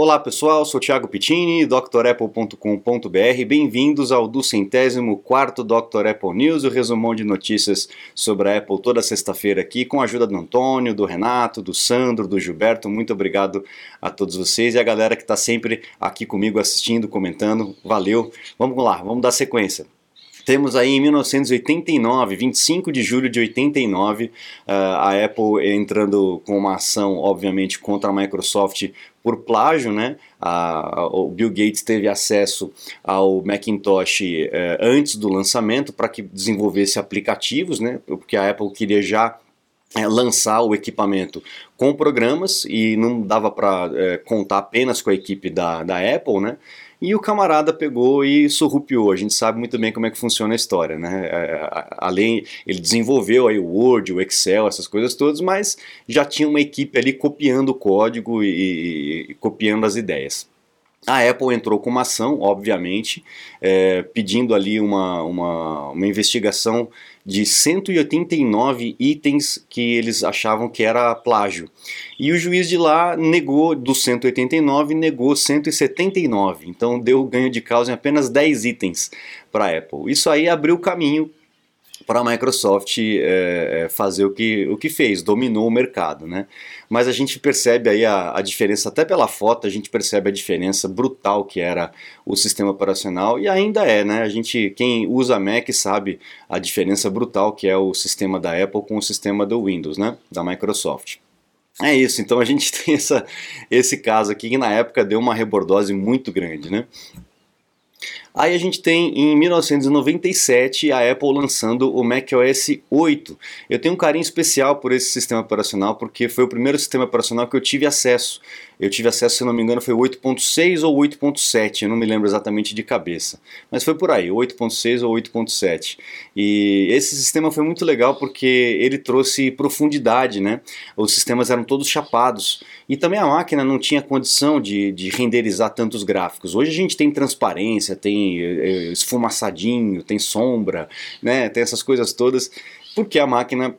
Olá pessoal, sou Thiago Pittini, drapple.com.br. Bem-vindos ao do centésimo quarto Dr. Apple News, o resumão de notícias sobre a Apple toda sexta-feira aqui, com a ajuda do Antônio, do Renato, do Sandro, do Gilberto. Muito obrigado a todos vocês e a galera que está sempre aqui comigo assistindo, comentando. Valeu. Vamos lá, vamos dar sequência. Temos aí em 1989, 25 de julho de 89, ah, a Apple entrando com uma ação, obviamente, contra a Microsoft por plágio, né? A, o Bill Gates teve acesso ao Macintosh eh, antes do lançamento para que desenvolvesse aplicativos, né? Porque a Apple queria já é, lançar o equipamento com programas e não dava para é, contar apenas com a equipe da, da Apple, né? E o camarada pegou e surrupiou. A gente sabe muito bem como é que funciona a história, né? É, além, ele desenvolveu aí o Word, o Excel, essas coisas todas, mas já tinha uma equipe ali copiando o código e, e, e copiando as ideias. A Apple entrou com uma ação, obviamente, é, pedindo ali uma, uma, uma investigação de 189 itens que eles achavam que era plágio. E o juiz de lá negou, dos 189, negou 179. Então deu ganho de causa em apenas 10 itens para a Apple. Isso aí abriu caminho para a Microsoft é, fazer o que, o que fez, dominou o mercado, né? Mas a gente percebe aí a, a diferença, até pela foto, a gente percebe a diferença brutal que era o sistema operacional e ainda é, né? A gente, quem usa Mac sabe a diferença brutal que é o sistema da Apple com o sistema do Windows, né? Da Microsoft. É isso, então a gente tem essa, esse caso aqui que na época deu uma rebordose muito grande, né? Aí a gente tem em 1997 a Apple lançando o macOS 8. Eu tenho um carinho especial por esse sistema operacional porque foi o primeiro sistema operacional que eu tive acesso. Eu tive acesso, se não me engano, foi 8.6 ou 8.7, eu não me lembro exatamente de cabeça. Mas foi por aí, 8.6 ou 8.7. E esse sistema foi muito legal porque ele trouxe profundidade, né? Os sistemas eram todos chapados. E também a máquina não tinha condição de, de renderizar tantos gráficos. Hoje a gente tem transparência, tem eh, esfumaçadinho, tem sombra, né? Tem essas coisas todas, porque a máquina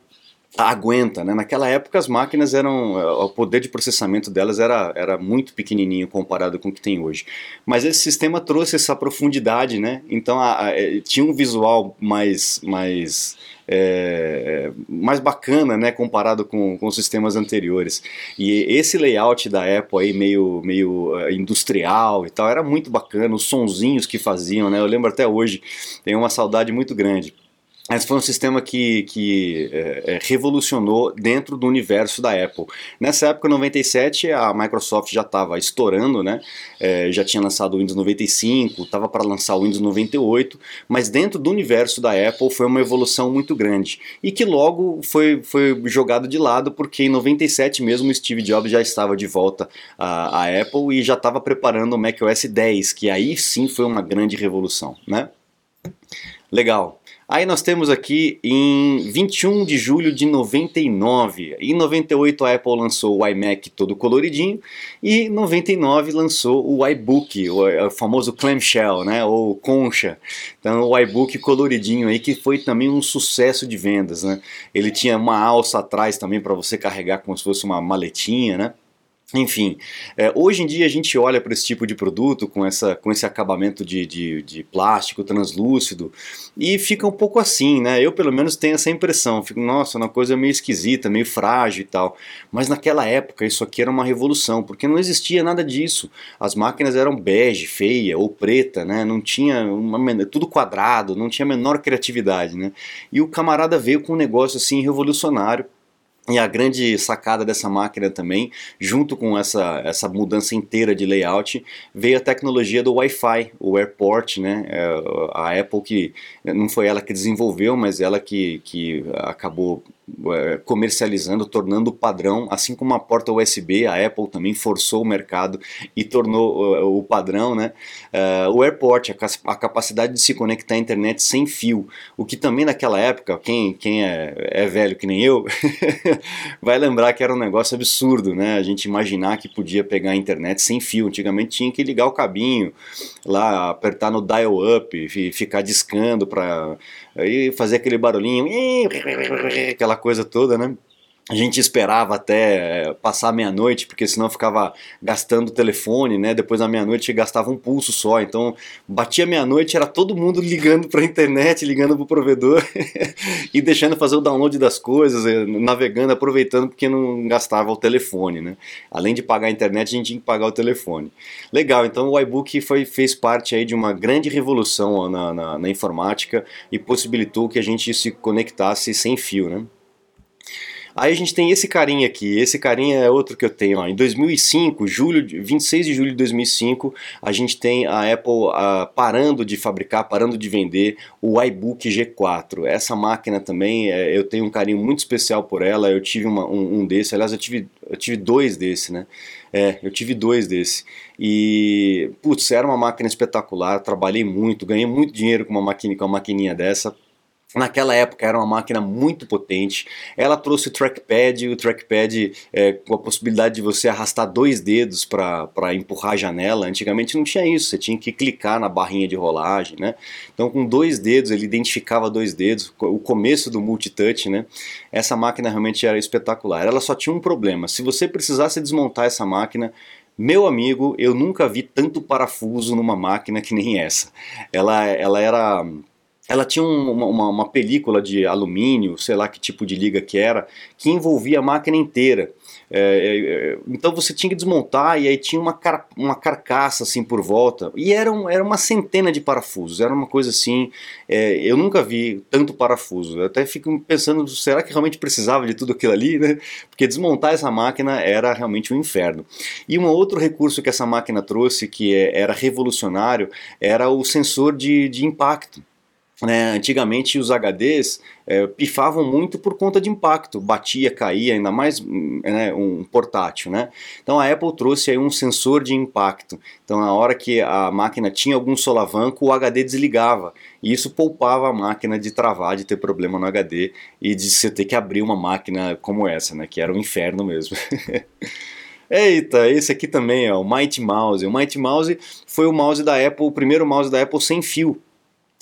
aguenta, né? Naquela época as máquinas eram, o poder de processamento delas era, era muito pequenininho comparado com o que tem hoje. Mas esse sistema trouxe essa profundidade, né? Então a, a, é, tinha um visual mais, mais, é, mais bacana, né? Comparado com, com os sistemas anteriores. E esse layout da Apple aí meio, meio uh, industrial e tal era muito bacana. Os sonzinhos que faziam, né? Eu lembro até hoje. Tenho uma saudade muito grande. Mas foi um sistema que, que é, é, revolucionou dentro do universo da Apple. Nessa época, 97, a Microsoft já estava estourando, né? É, já tinha lançado o Windows 95, estava para lançar o Windows 98, mas dentro do universo da Apple foi uma evolução muito grande. E que logo foi, foi jogado de lado, porque em 97 mesmo Steve Jobs já estava de volta à, à Apple e já estava preparando o macOS 10, que aí sim foi uma grande revolução, né? Legal. Aí nós temos aqui em 21 de julho de 99. Em 98 a Apple lançou o iMac todo coloridinho e em 99 lançou o iBook, o, famoso clamshell, né, ou concha. Então o iBook coloridinho aí que foi também um sucesso de vendas, né? Ele tinha uma alça atrás também para você carregar como se fosse uma maletinha, né? Enfim, é, hoje em dia a gente olha para esse tipo de produto com, essa, com esse acabamento de, de, de, plástico translúcido e fica um pouco assim, né? Eu pelo menos tenho essa impressão, fico, nossa, uma coisa meio esquisita, meio frágil e tal. Mas naquela época isso aqui era uma revolução, porque não existia nada disso. As máquinas eram bege, feia ou preta, né? Não tinha uma, tudo quadrado, não tinha a menor criatividade, né? E o camarada veio com um negócio assim revolucionário e a grande sacada dessa máquina também, junto com essa, essa mudança inteira de layout, veio a tecnologia do Wi-Fi, o AirPort, né? É, a Apple que não foi ela que desenvolveu, mas ela que, que acabou comercializando, tornando padrão, assim como a porta USB, a Apple também forçou o mercado e tornou o padrão, né? Uh, o AirPort, a, capacidade de se conectar à internet sem fio, o que também naquela época, quem, quem é, é velho que nem eu, vai lembrar que era um negócio absurdo, né? A gente imaginar que podia pegar a internet sem fio, antigamente tinha que ligar o cabinho, lá apertar no dial up e ficar discando para fazer aquele barulhinho, aquela coisa toda, né? a gente esperava até eh, passar meia-noite, porque senão ficava gastando o telefone, né? Depois da meia-noite gastava um pulso só. Então, batia meia-noite, era todo mundo ligando para a internet, ligando para o provedor e deixando fazer o download das coisas, eh, navegando, aproveitando porque não gastava o telefone, né? Além de pagar a internet, a gente tinha que pagar o telefone. Legal, então o iBook foi, fez parte aí de uma grande revolução na, na, na informática e possibilitou que a gente se conectasse sem fio, né? Aí a gente tem esse carinha aqui, esse carinha é outro que eu tenho. Ó. Em 2005, julho, 26 de julho de 2005, a gente tem a Apple parando de fabricar, parando de vender o iBook G4. Essa máquina também, é, eu tenho um carinho muito especial por ela. Eu tive uma, um, um desse, aliás, eu tive, eu tive dois desse, né? É, eu tive dois desse. E, putz, era uma máquina espetacular, trabalhei muito, ganhei muito dinheiro com uma, maquina, com uma maquininha dessa Naquela época era uma máquina muito potente. Ela trouxe o trackpad, o trackpad é, com a possibilidade de você arrastar dois dedos para empurrar a janela. Antigamente não tinha isso, você tinha que clicar na barrinha de rolagem, né? Então com dois dedos ele identificava dois dedos, o começo do multitouch, né? Essa máquina realmente era espetacular. Ela só tinha um problema, se você precisasse desmontar essa máquina, meu amigo, eu nunca vi tanto parafuso numa máquina que nem essa. Ela, ela era ela tinha uma, uma, uma, película de alumínio, sei lá que tipo de liga que era, que envolvia a máquina inteira. É, é, é, então você tinha que desmontar e aí tinha uma, car uma carcaça assim por volta. E era, um, era uma centena de parafusos, era uma coisa assim. É, eu nunca vi tanto parafuso. Eu até fico pensando, será que realmente precisava de tudo aquilo ali? Né? Porque desmontar essa máquina era realmente um inferno. E um outro recurso que essa máquina trouxe, que é, era revolucionário, era o sensor de, de impacto. Né, antigamente os HDs é, pifavam muito por conta de impacto, batia, caía, ainda mais né, um portátil. Né? Então a Apple trouxe aí um sensor de impacto. Então na hora que a máquina tinha algum solavanco, o HD desligava. E isso poupava a máquina de travar, de ter problema no HD e de você ter que abrir uma máquina como essa, né, que era um inferno mesmo. Eita, esse aqui também, ó, o Mighty Mouse. O Mighty Mouse foi o mouse da Apple, o primeiro mouse da Apple sem fio.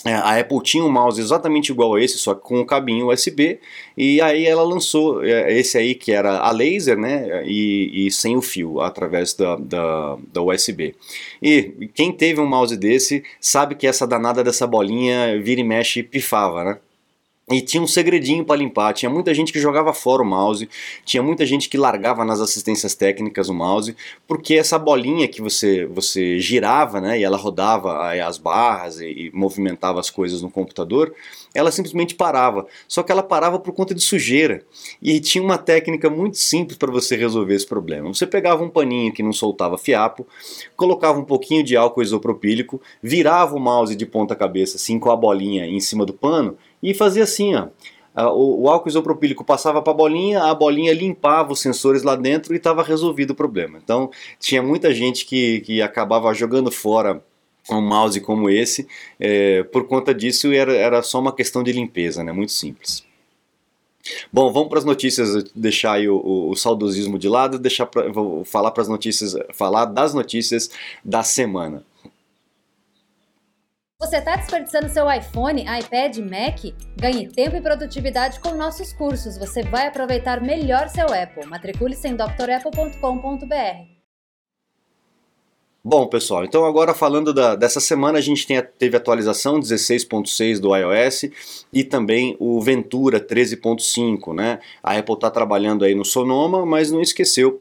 É, a Apple tinha um mouse exatamente igual a esse, só que com um cabinho USB, e aí ela lançou é, esse aí que era a laser, né, e, e sem o fio, através da, da, da, USB. E quem teve um mouse desse sabe que essa danada dessa bolinha vira e mexe pifava, né? E tinha um segredinho para limpar, tinha muita gente que jogava fora o mouse, tinha muita gente que largava nas assistências técnicas o mouse, porque essa bolinha que você, você girava, né, e ela rodava as barras e, e movimentava as coisas no computador, ela simplesmente parava. Só que ela parava por conta de sujeira. E tinha uma técnica muito simples para você resolver esse problema. Você pegava um paninho que não soltava fiapo, colocava um pouquinho de álcool isopropílico, virava o mouse de ponta cabeça assim com a bolinha em cima do pano e fazia assim, ó. O, álcool isopropílico passava para a bolinha, a bolinha limpava os sensores lá dentro e estava resolvido o problema. Então tinha muita gente que, que acabava jogando fora um mouse como esse, é, por conta disso era, era só uma questão de limpeza, né? muito simples. Bom, vamos para as notícias, deixar aí o, o, o, saudosismo de lado, deixar pra, vou falar para as notícias, falar das notícias da semana. Você está desperdiçando seu iPhone, iPad, Mac? Ganhe tempo e produtividade com nossos cursos. Você vai aproveitar melhor seu Apple. Matricule-se em drapple.com.br. Bom, pessoal, então agora falando da, dessa semana, a gente tem, teve atualização 16.6 do iOS e também o Ventura 13.5, né? A Apple está trabalhando aí no Sonoma, mas não esqueceu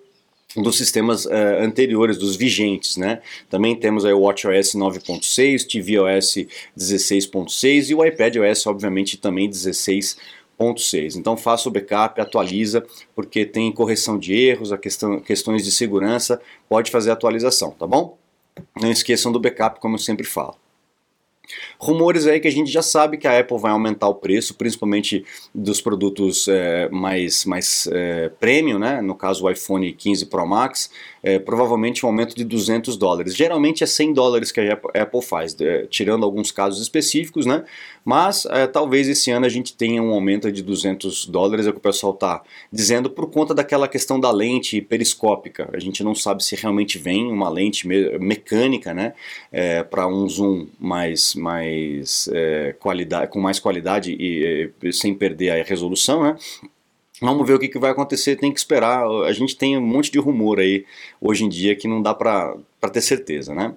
dos sistemas uh, anteriores, dos vigentes, né? Também temos aí o WatchOS 9.6, tvOS 16.6 e o iPadOS, obviamente, também 16.6. Então faça o backup, atualiza, porque tem correção de erros, a questão, questões de segurança, pode fazer a atualização, tá bom? Não esqueçam do backup, como eu sempre falo. Rumores aí que a gente já sabe que a Apple vai aumentar o preço, principalmente dos produtos é, mais, mais é, premium, né? no caso o iPhone 15 Pro Max, é, provavelmente um aumento de 200 dólares. Geralmente é 100 dólares que a Apple faz, é, tirando alguns casos específicos, né? mas é, talvez esse ano a gente tenha um aumento de 200 dólares, é o que o pessoal está dizendo, por conta daquela questão da lente periscópica. A gente não sabe se realmente vem uma lente me mecânica né? É, para um zoom mais mais é, qualidade, com mais qualidade e, e, sem perder a resolução, né? Vamos ver o que, que vai acontecer, tem que esperar. A gente tem um monte de rumor aí hoje em dia que não dá para ter certeza, né?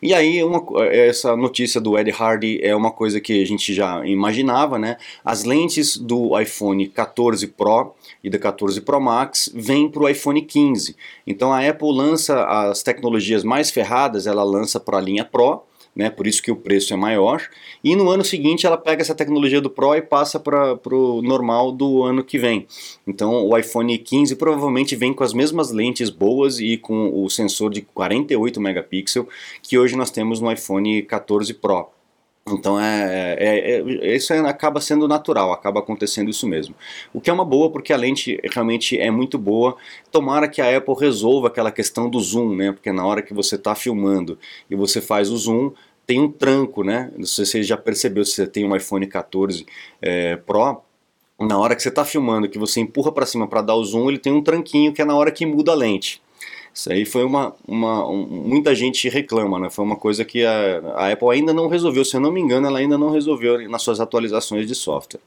E aí, uma, essa notícia do Ed Hardy é uma coisa que a gente já imaginava, né? As lentes do iPhone 14 Pro e do 14 Pro Max vêm para o iPhone 15. Então a Apple lança as tecnologias mais ferradas, ela lança para a linha Pro né? Por isso que o preço é maior. E no ano seguinte ela pega essa tecnologia do Pro e passa para o normal do ano que vem. Então o iPhone 15 provavelmente vem com as mesmas lentes boas e com o sensor de 48 megapixels que hoje nós temos no iPhone 14 Pro. Então é, é, é, isso acaba sendo natural, acaba acontecendo isso mesmo. O que é uma boa porque a lente realmente é muito boa. Tomara que a Apple resolva aquela questão do zoom, né? Porque na hora que você está filmando e você faz o zoom, tem um tranco, né? Não sei se você já percebeu se você tem um iPhone 14 é, Pro. Na hora que você está filmando, que você empurra para cima para dar o zoom, ele tem um tranquinho que é na hora que muda a lente. Isso aí foi uma, uma um, muita gente reclama, né? Foi uma coisa que a, a, Apple ainda não resolveu, se eu não me engano, ela ainda não resolveu nas suas atualizações de software.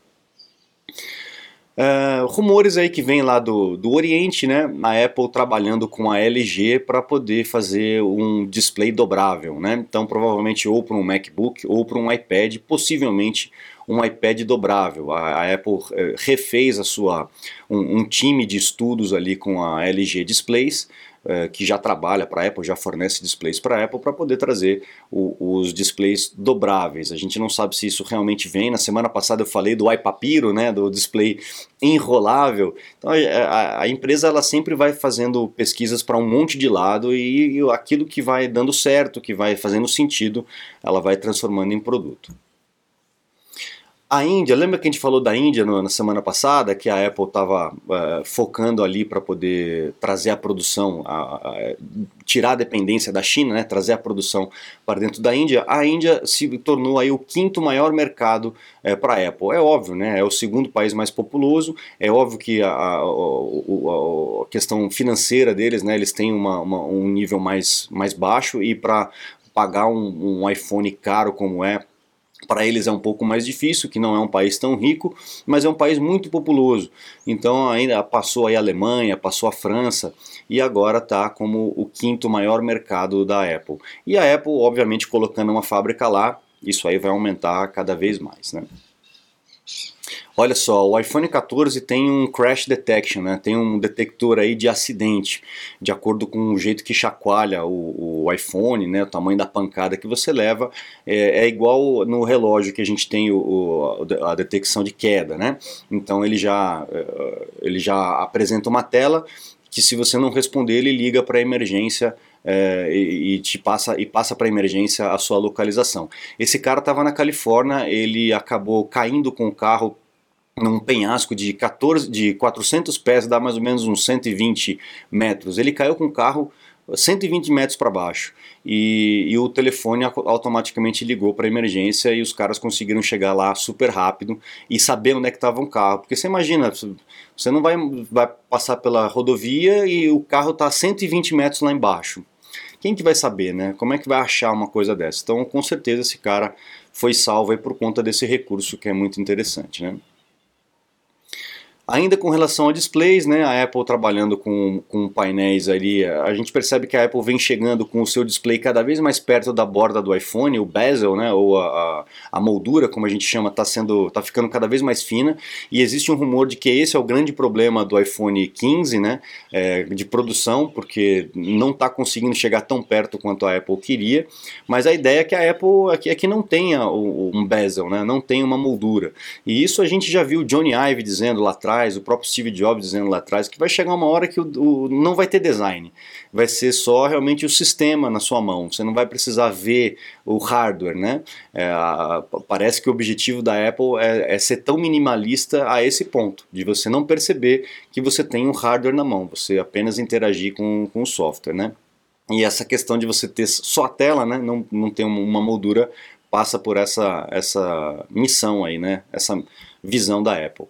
Uh, rumores aí que vem lá do, do Oriente, né? A Apple trabalhando com a LG para poder fazer um display dobrável, né? Então provavelmente ou para um MacBook ou para um iPad, possivelmente um iPad dobrável. A, a Apple uh, refez a sua um, um time de estudos ali com a LG Displays é, que já trabalha para a Apple, já fornece displays para a Apple para poder trazer o, os displays dobráveis. A gente não sabe se isso realmente vem. Na semana passada eu falei do iPapiro, né, do display enrolável. Então a, a, a empresa ela sempre vai fazendo pesquisas para um monte de lado e, e aquilo que vai dando certo, que vai fazendo sentido, ela vai transformando em produto. A Índia, lembra que a gente falou da Índia na semana passada, que a Apple estava é, focando ali para poder trazer a produção, a, a, tirar a dependência da China, né, trazer a produção para dentro da Índia. A Índia se tornou aí o quinto maior mercado é, para a Apple. É óbvio, né, é o segundo país mais populoso. É óbvio que a, a, a questão financeira deles, né, eles têm uma, uma, um nível mais, mais baixo e para pagar um, um iPhone caro como é para eles é um pouco mais difícil, que não é um país tão rico, mas é um país muito populoso. Então ainda passou a Alemanha, passou a França e agora está como o quinto maior mercado da Apple. E a Apple, obviamente, colocando uma fábrica lá, isso aí vai aumentar cada vez mais, né? Olha só, o iPhone 14 tem um crash detection, né? tem um detector aí de acidente, de acordo com o jeito que chacoalha o, o iPhone, né? o tamanho da pancada que você leva, é, é igual no relógio que a gente tem o, o, a detecção de queda, né? Então ele já, é, ele já apresenta uma tela que se você não responder ele liga para a emergência é, e, e, te passa e passa para emergência a sua localização. Esse cara estava na Califórnia, ele acabou caindo com o carro num penhasco de, 14, de 400 pés, dá mais ou menos uns 120 metros. Ele caiu com o carro 120 metros para baixo e, e, o telefone automaticamente ligou para emergência e os caras conseguiram chegar lá super rápido e saber onde é que estava o carro. Porque você imagina, você não vai, vai passar pela rodovia e o carro está 120 metros lá embaixo. Quem que vai saber, né? Como é que vai achar uma coisa dessa? Então, com certeza esse cara foi salvo por conta desse recurso que é muito interessante, né? Ainda com relação a displays, né, a Apple trabalhando com, com painéis ali, a gente percebe que a Apple vem chegando com o seu display cada vez mais perto da borda do iPhone, o bezel, né, ou a, a, a moldura, como a gente chama, está sendo, tá ficando cada vez mais fina, e existe um rumor de que esse é o grande problema do iPhone 15, né, é, de produção, porque não está conseguindo chegar tão perto quanto a Apple queria, mas a ideia é que a Apple é que, é que não tenha um bezel, né, não tenha uma moldura, e isso a gente já viu o Johnny Ive dizendo lá atrás, atrás, o próprio Steve Jobs dizendo lá atrás, que vai chegar uma hora que o, o, não vai ter design, vai ser só realmente o sistema na sua mão, você não vai precisar ver o hardware, né? É, a, parece que o objetivo da Apple é, é, ser tão minimalista a esse ponto, de você não perceber que você tem um hardware na mão, você apenas interagir com, com o software, né? E essa questão de você ter só a tela, né, não, não ter uma moldura, passa por essa, essa missão aí, né? Essa visão da Apple.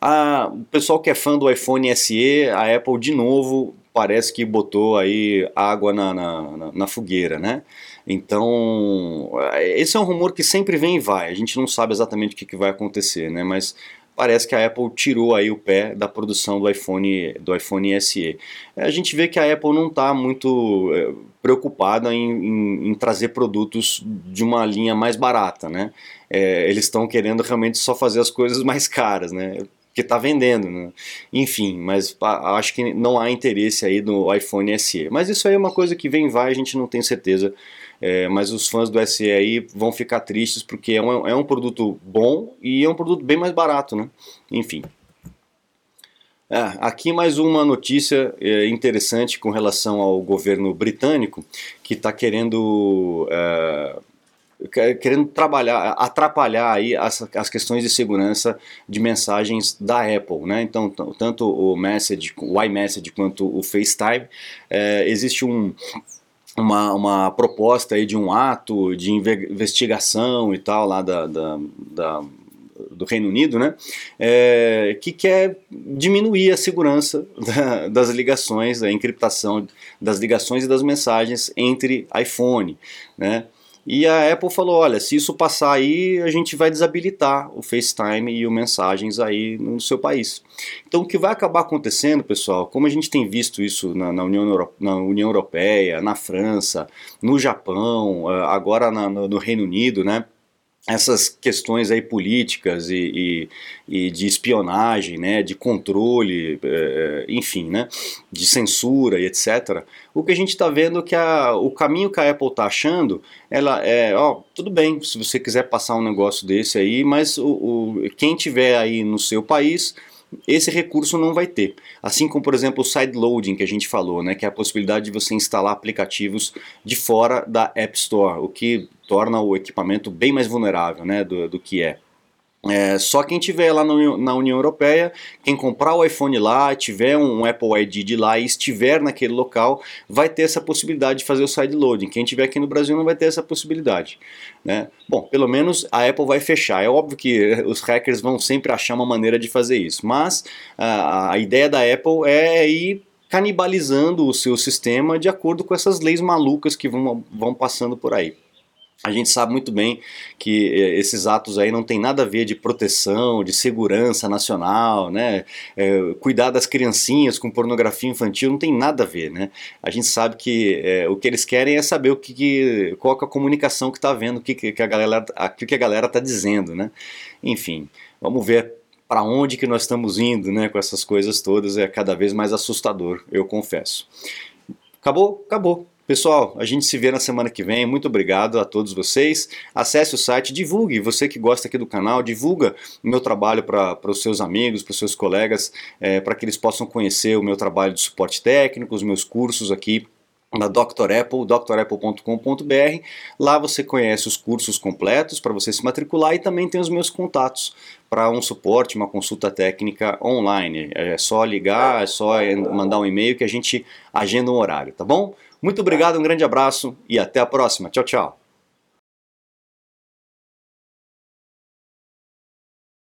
A, o pessoal que é fã do iPhone SE, a Apple de novo parece que botou aí água na, na, na, fogueira, né? Então, esse é um rumor que sempre vem e vai, a gente não sabe exatamente o que, que vai acontecer, né? Mas parece que a Apple tirou aí o pé da produção do iPhone, do iPhone SE. A gente vê que a Apple não está muito é, preocupada em, em, em, trazer produtos de uma linha mais barata, né? É, eles estão querendo realmente só fazer as coisas mais caras, né? Que está vendendo, né? enfim, mas acho que não há interesse aí no iPhone SE. Mas isso aí é uma coisa que vem e vai, a gente não tem certeza. É, mas os fãs do SE aí vão ficar tristes porque é um, é um produto bom e é um produto bem mais barato, né? Enfim. É, aqui mais uma notícia é, interessante com relação ao governo britânico que está querendo é, querendo trabalhar, atrapalhar aí as, as questões de segurança de mensagens da Apple, né? Então, tanto o Message, o iMessage quanto o FaceTime, é, existe um uma, uma proposta aí de um ato de investigação e tal lá da, da, da do Reino Unido, né, é, que quer diminuir a segurança da, das ligações, a encriptação das ligações e das mensagens entre iPhone, né, e a Apple falou: olha, se isso passar aí, a gente vai desabilitar o FaceTime e o Mensagens aí no seu país. Então, o que vai acabar acontecendo, pessoal, como a gente tem visto isso na, na, União, Euro, na União, Europeia, na França, no Japão, eh, agora na, no, no Reino Unido, né? Essas questões aí políticas e, e, e, de espionagem, né, de controle, é, enfim, né, de censura e etc. O que a gente está vendo é que a, o caminho que a Apple está achando, ela é, ó, tudo bem, se você quiser passar um negócio desse aí, mas o, o quem tiver aí no seu país esse recurso não vai ter. Assim como, por exemplo, o sideloading que a gente falou, né, que é a possibilidade de você instalar aplicativos de fora da App Store, o que torna o equipamento bem mais vulnerável né, do, do que é. É, só quem tiver lá no, na União Europeia, quem comprar o iPhone lá, tiver um Apple ID de lá e estiver naquele local, vai ter essa possibilidade de fazer o sideloading. Quem tiver aqui no Brasil não vai ter essa possibilidade. Né? Bom, pelo menos a Apple vai fechar. É óbvio que os hackers vão sempre achar uma maneira de fazer isso, mas a, a ideia da Apple é ir canibalizando o seu sistema de acordo com essas leis malucas que vão, vão passando por aí. A gente sabe muito bem que eh, esses atos aí não tem nada a ver de proteção, de segurança nacional, né? É, cuidar das criancinhas com pornografia infantil não tem nada a ver, né? A gente sabe que é, o que eles querem é saber o que, que qual é a comunicação que está vendo, o que, que, a galera, o que a galera está dizendo, né? Enfim, vamos ver para onde que nós estamos indo, né? Com essas coisas todas é cada vez mais assustador, eu confesso. Acabou? Acabou. Pessoal, a gente se vê na semana que vem. Muito obrigado a todos vocês. Acesse o site, divulgue. Você que gosta aqui do canal, divulga o meu trabalho para os seus amigos, para os seus colegas, é, para que eles possam conhecer o meu trabalho de suporte técnico, os meus cursos aqui na Dr. Apple, drapple.com.br. Lá você conhece os cursos completos para você se matricular e também tem os meus contatos para um suporte, uma consulta técnica online. É só ligar, é só mandar um e-mail que a gente agenda um horário, tá bom? Muito obrigado, um grande abraço e até a próxima. Tchau, tchau.